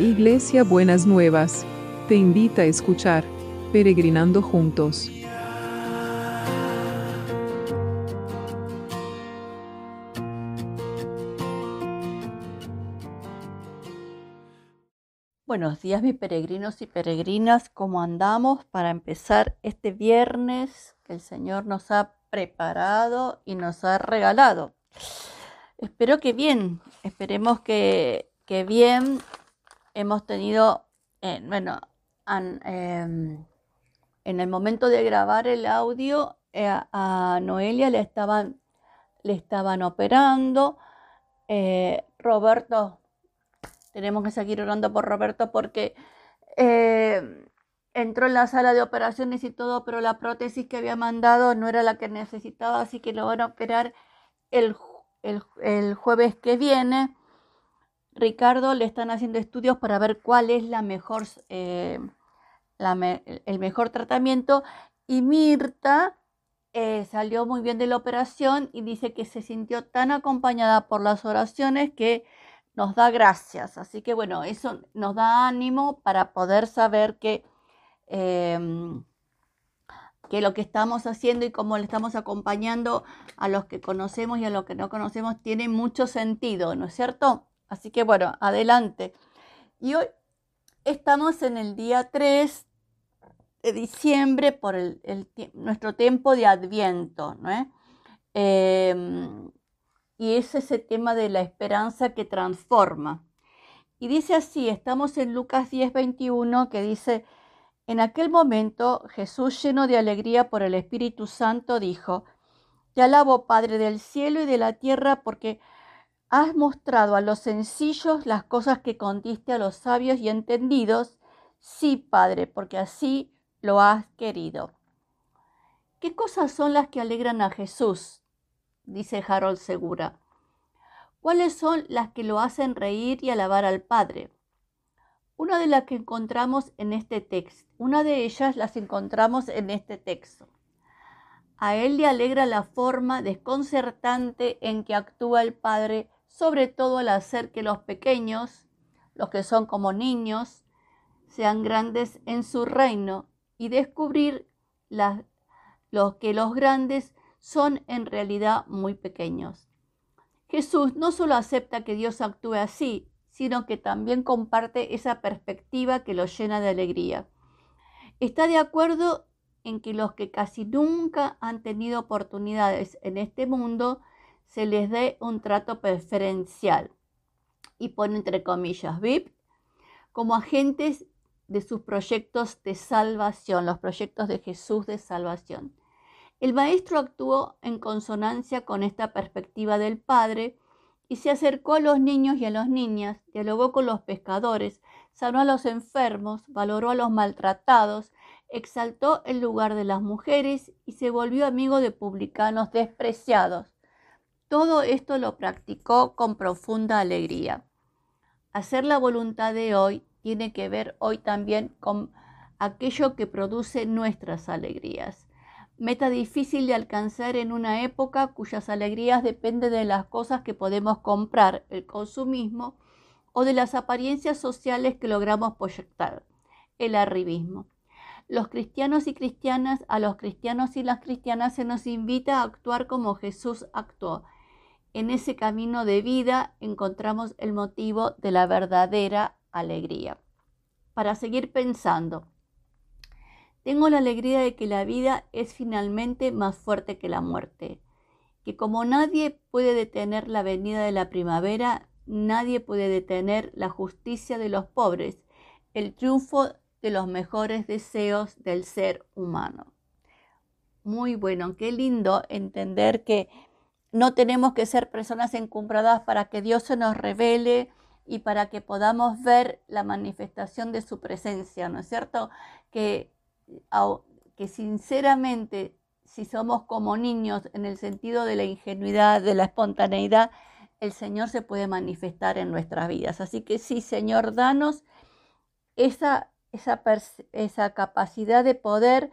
Iglesia Buenas Nuevas, te invita a escuchar Peregrinando Juntos. Buenos días mis peregrinos y peregrinas, ¿cómo andamos para empezar este viernes que el Señor nos ha preparado y nos ha regalado? Espero que bien, esperemos que, que bien hemos tenido, eh, bueno, em, en el momento de grabar el audio eh, a Noelia le estaban, le estaban operando. Eh, Roberto, tenemos que seguir orando por Roberto porque entró en la sala de operaciones y todo, pero la prótesis que había mandado no era la que necesitaba, así que lo van a operar el, el jueves que viene. Ricardo le están haciendo estudios para ver cuál es la mejor, eh, el mejor tratamiento y Mirta eh, salió muy bien de la operación y dice que se sintió tan acompañada por las oraciones que nos da gracias. Así que bueno, eso nos da ánimo para poder saber que, em, que lo que estamos haciendo y cómo le estamos acompañando a los que conocemos y a los que no conocemos tiene mucho sentido, ¿no es cierto? Así que bueno, adelante. Y hoy estamos en el día 3 de diciembre por el, nuestro tiempo de Adviento, ¿no? Em, y es ese tema de la esperanza que transforma. Y dice así, estamos en Lucas 10, 21, que dice, en aquel momento Jesús lleno de alegría por el Espíritu Santo dijo, Te alabo Padre del cielo y de la tierra porque Has mostrado a los sencillos las cosas que contiste a los sabios y entendidos. Sí, Padre, porque así lo has querido. ¿Qué cosas son las que alegran a Jesús? dice Harold Segura. ¿Cuáles son las que lo hacen reír y alabar al Padre? Una de las que encontramos en este texto, una de ellas las encontramos en este texto. A él le alegra la forma desconcertante en que actúa el Padre sobre todo al hacer que los pequeños, los que son como niños, sean grandes en su reino y descubrir los que los grandes son en realidad muy pequeños. Jesús no solo acepta que Dios actúe así, sino que también comparte esa perspectiva que lo llena de alegría. Está de acuerdo en que los que casi nunca han tenido oportunidades en este mundo se les dé un trato preferencial y pone entre comillas VIP como agentes de sus proyectos de salvación, los proyectos de Jesús de salvación. El maestro actuó en consonancia con esta perspectiva del Padre y se acercó a los niños y a las niñas, dialogó con los pescadores, sanó a los enfermos, valoró a los maltratados, exaltó el lugar de las mujeres y se volvió amigo de publicanos despreciados. Todo esto lo practicó con profunda alegría. Hacer la voluntad de hoy tiene que ver hoy también con aquello que produce nuestras alegrías. Meta difícil de alcanzar en una época cuyas alegrías dependen de las cosas que podemos comprar, el consumismo, o de las apariencias sociales que logramos proyectar, el arribismo. Los cristianos y cristianas, a los cristianos y las cristianas se nos invita a actuar como Jesús actuó, en ese camino de vida encontramos el motivo de la verdadera alegría. Para seguir pensando, tengo la alegría de que la vida es finalmente más fuerte que la muerte, que como nadie puede detener la venida de la primavera, nadie puede detener la justicia de los pobres, el triunfo de los mejores deseos del ser humano. Muy bueno, qué lindo entender que no tenemos que ser personas encumbradas para que Dios se nos revele y para que podamos ver la manifestación de su presencia, ¿no es cierto? Que, que sinceramente, si somos como niños en el sentido de la ingenuidad, de la espontaneidad, el Señor se puede manifestar en nuestras vidas. Así que sí, Señor, danos esa, esa, esa capacidad de poder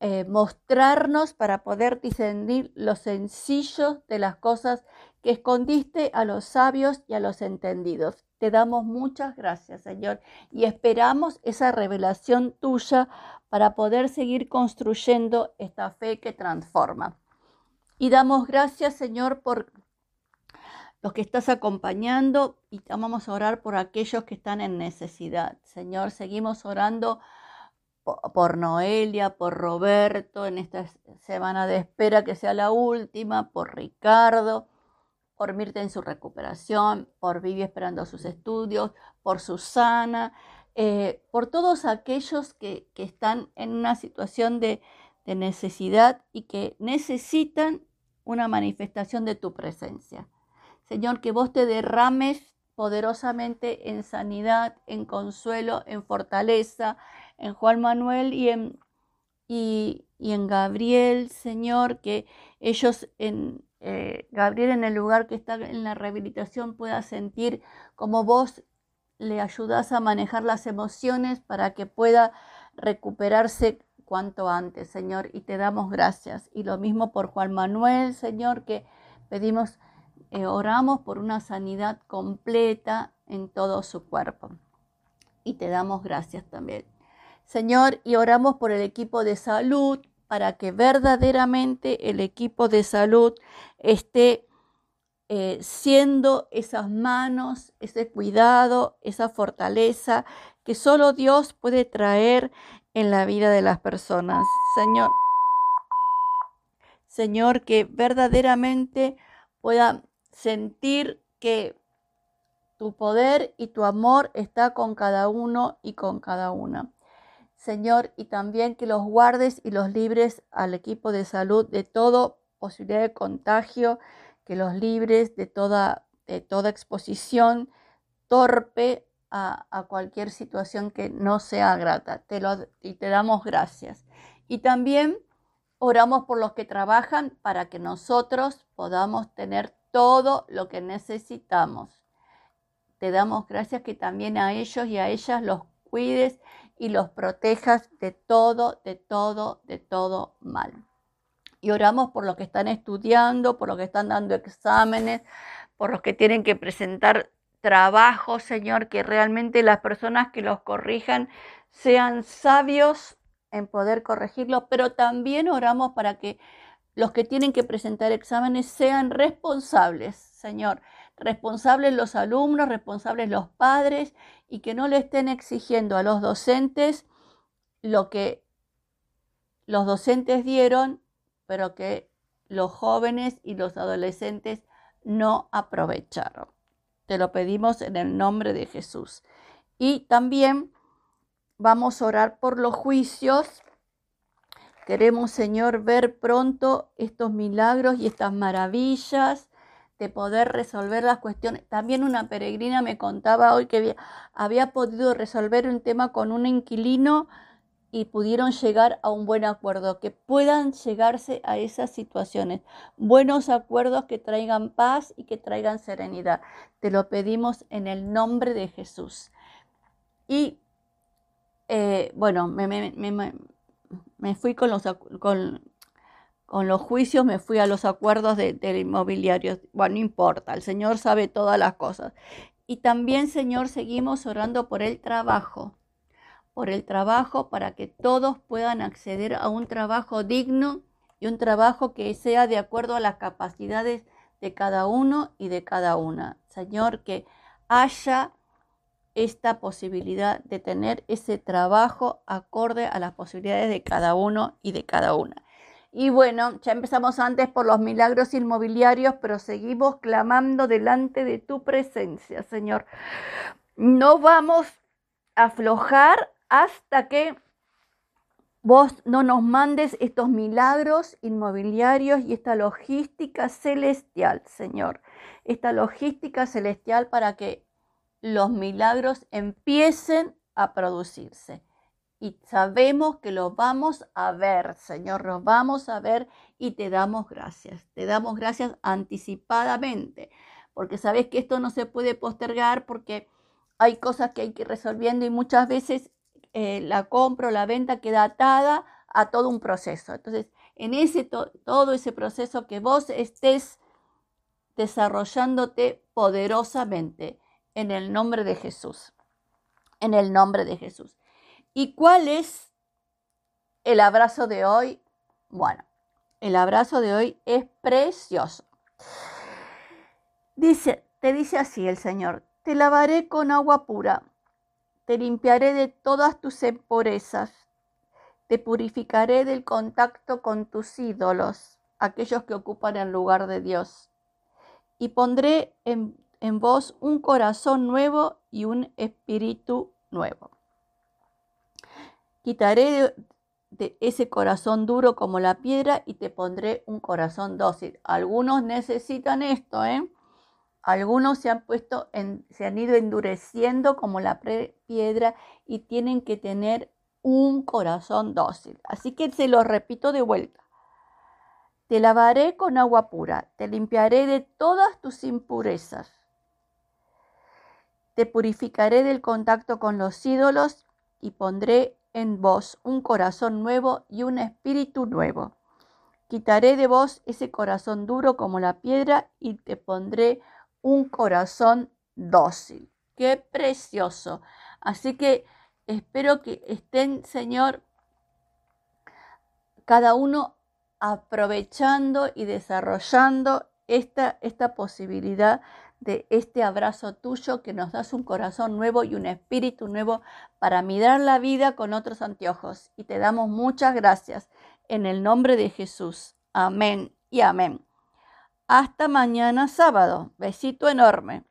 eh, mostrarnos para poder discernir lo sencillo de las cosas que escondiste a los sabios y a los entendidos. Te damos muchas gracias, Señor, y esperamos esa revelación tuya para poder seguir construyendo esta fe que transforma. Y damos gracias, Señor, por los que estás acompañando y vamos a orar por aquellos que están en necesidad. Señor, seguimos orando por Noelia, por Roberto en esta semana de espera que sea la última, por Ricardo, por Mirta en su recuperación, por Vivi esperando sus estudios, por Susana, eh, por todos aquellos que, están en una situación de, de necesidad y que necesitan una manifestación de tu presencia. Señor, que vos te derrames poderosamente en sanidad, en consuelo, en fortaleza, en Juan Manuel y en, y, en Gabriel, Señor, que ellos en eh, Gabriel en el lugar que está en la rehabilitación pueda sentir como vos le ayudas a manejar las emociones para que pueda recuperarse cuanto antes, Señor, y te damos gracias. Y lo mismo por Juan Manuel, Señor, que pedimos eh, oramos por una sanidad completa en todo su cuerpo. Y te damos gracias también. Señor, y oramos por el equipo de salud para que verdaderamente el equipo de salud esté eh, siendo esas manos, ese cuidado, esa fortaleza que solo Dios puede traer en la vida de las personas. Señor, Señor, que verdaderamente pueda sentir que tu poder y tu amor está con cada uno y con cada una. Señor, y también que los guardes y los libres al equipo de salud de toda posibilidad de contagio, que los libres de toda, de toda exposición torpe a, a, cualquier situación que no sea grata. Te lo, y te damos gracias. Y también oramos por los que trabajan para que nosotros podamos tener todo lo que necesitamos. Te damos gracias que también a ellos y a ellas los cuides y los protejas de todo, de todo, de todo mal. Y oramos por los que están estudiando, por los que están dando exámenes, por los que tienen que presentar trabajo, Señor, que realmente las personas que los corrijan sean sabios en poder corregirlo, pero también oramos para que los que tienen que presentar exámenes sean responsables, Señor. Responsables los alumnos, responsables los padres y que no le estén exigiendo a los docentes lo que los docentes dieron, pero que los jóvenes y los adolescentes no aprovecharon. Te lo pedimos en el nombre de Jesús. Y también vamos a orar por los juicios Queremos, Señor, ver pronto estos milagros y estas maravillas de poder resolver las cuestiones. También una peregrina me contaba hoy que había, podido resolver un tema con un inquilino y pudieron llegar a un buen acuerdo, que puedan llegarse a esas situaciones, buenos acuerdos que traigan paz y que traigan serenidad. Te lo pedimos en el nombre de Jesús. Y eh, bueno, me, me, me fui con los, con, los juicios, me fui a los acuerdos del inmobiliario. Bueno, no importa, el Señor sabe todas las cosas. Y también, Señor, seguimos orando por el trabajo, por el trabajo para que todos puedan acceder a un trabajo digno y un trabajo que sea de acuerdo a las capacidades de cada uno y de cada una. Señor, que haya esta posibilidad de tener ese trabajo acorde a las posibilidades de cada uno y de cada una. Y bueno, ya empezamos antes por los milagros inmobiliarios, pero seguimos clamando delante de tu presencia, Señor. No vamos a aflojar hasta que vos no nos mandes estos milagros inmobiliarios y esta logística celestial, Señor. Esta logística celestial para que los milagros empiecen a producirse. Y sabemos que los vamos a ver, Señor, los vamos a ver y te damos gracias. Te damos gracias anticipadamente, porque sabes que esto no se puede postergar porque hay cosas que hay que ir resolviendo y muchas veces eh, la compra o la venta queda atada a todo un proceso. Entonces, en ese todo ese proceso que vos estés desarrollándote poderosamente en el nombre de Jesús. En el nombre de Jesús. ¿Y cuál es el abrazo de hoy? Bueno, el abrazo de hoy es precioso. Dice, te dice así el Señor, te lavaré con agua pura, te limpiaré de todas tus impurezas, te purificaré del contacto con tus ídolos, aquellos que ocupan el lugar de Dios, y pondré en, en vos un corazón nuevo y un espíritu nuevo. Quitaré de, ese corazón duro como la piedra y te pondré un corazón dócil. Algunos necesitan esto, ¿eh? Algunos se han puesto, se han ido endureciendo como la piedra y tienen que tener un corazón dócil. Así que se lo repito de vuelta. Te lavaré con agua pura, te limpiaré de todas tus impurezas. Te purificaré del contacto con los ídolos y pondré en vos un corazón nuevo y un espíritu nuevo. Quitaré de vos ese corazón duro como la piedra y te pondré un corazón dócil. Qué precioso. Así que espero que estén, Señor, cada uno aprovechando y desarrollando esta, esta posibilidad de este abrazo tuyo que nos das un corazón nuevo y un espíritu nuevo para mirar la vida con otros anteojos. Y te damos muchas gracias en el nombre de Jesús. Amén y amén. Hasta mañana sábado. Besito enorme.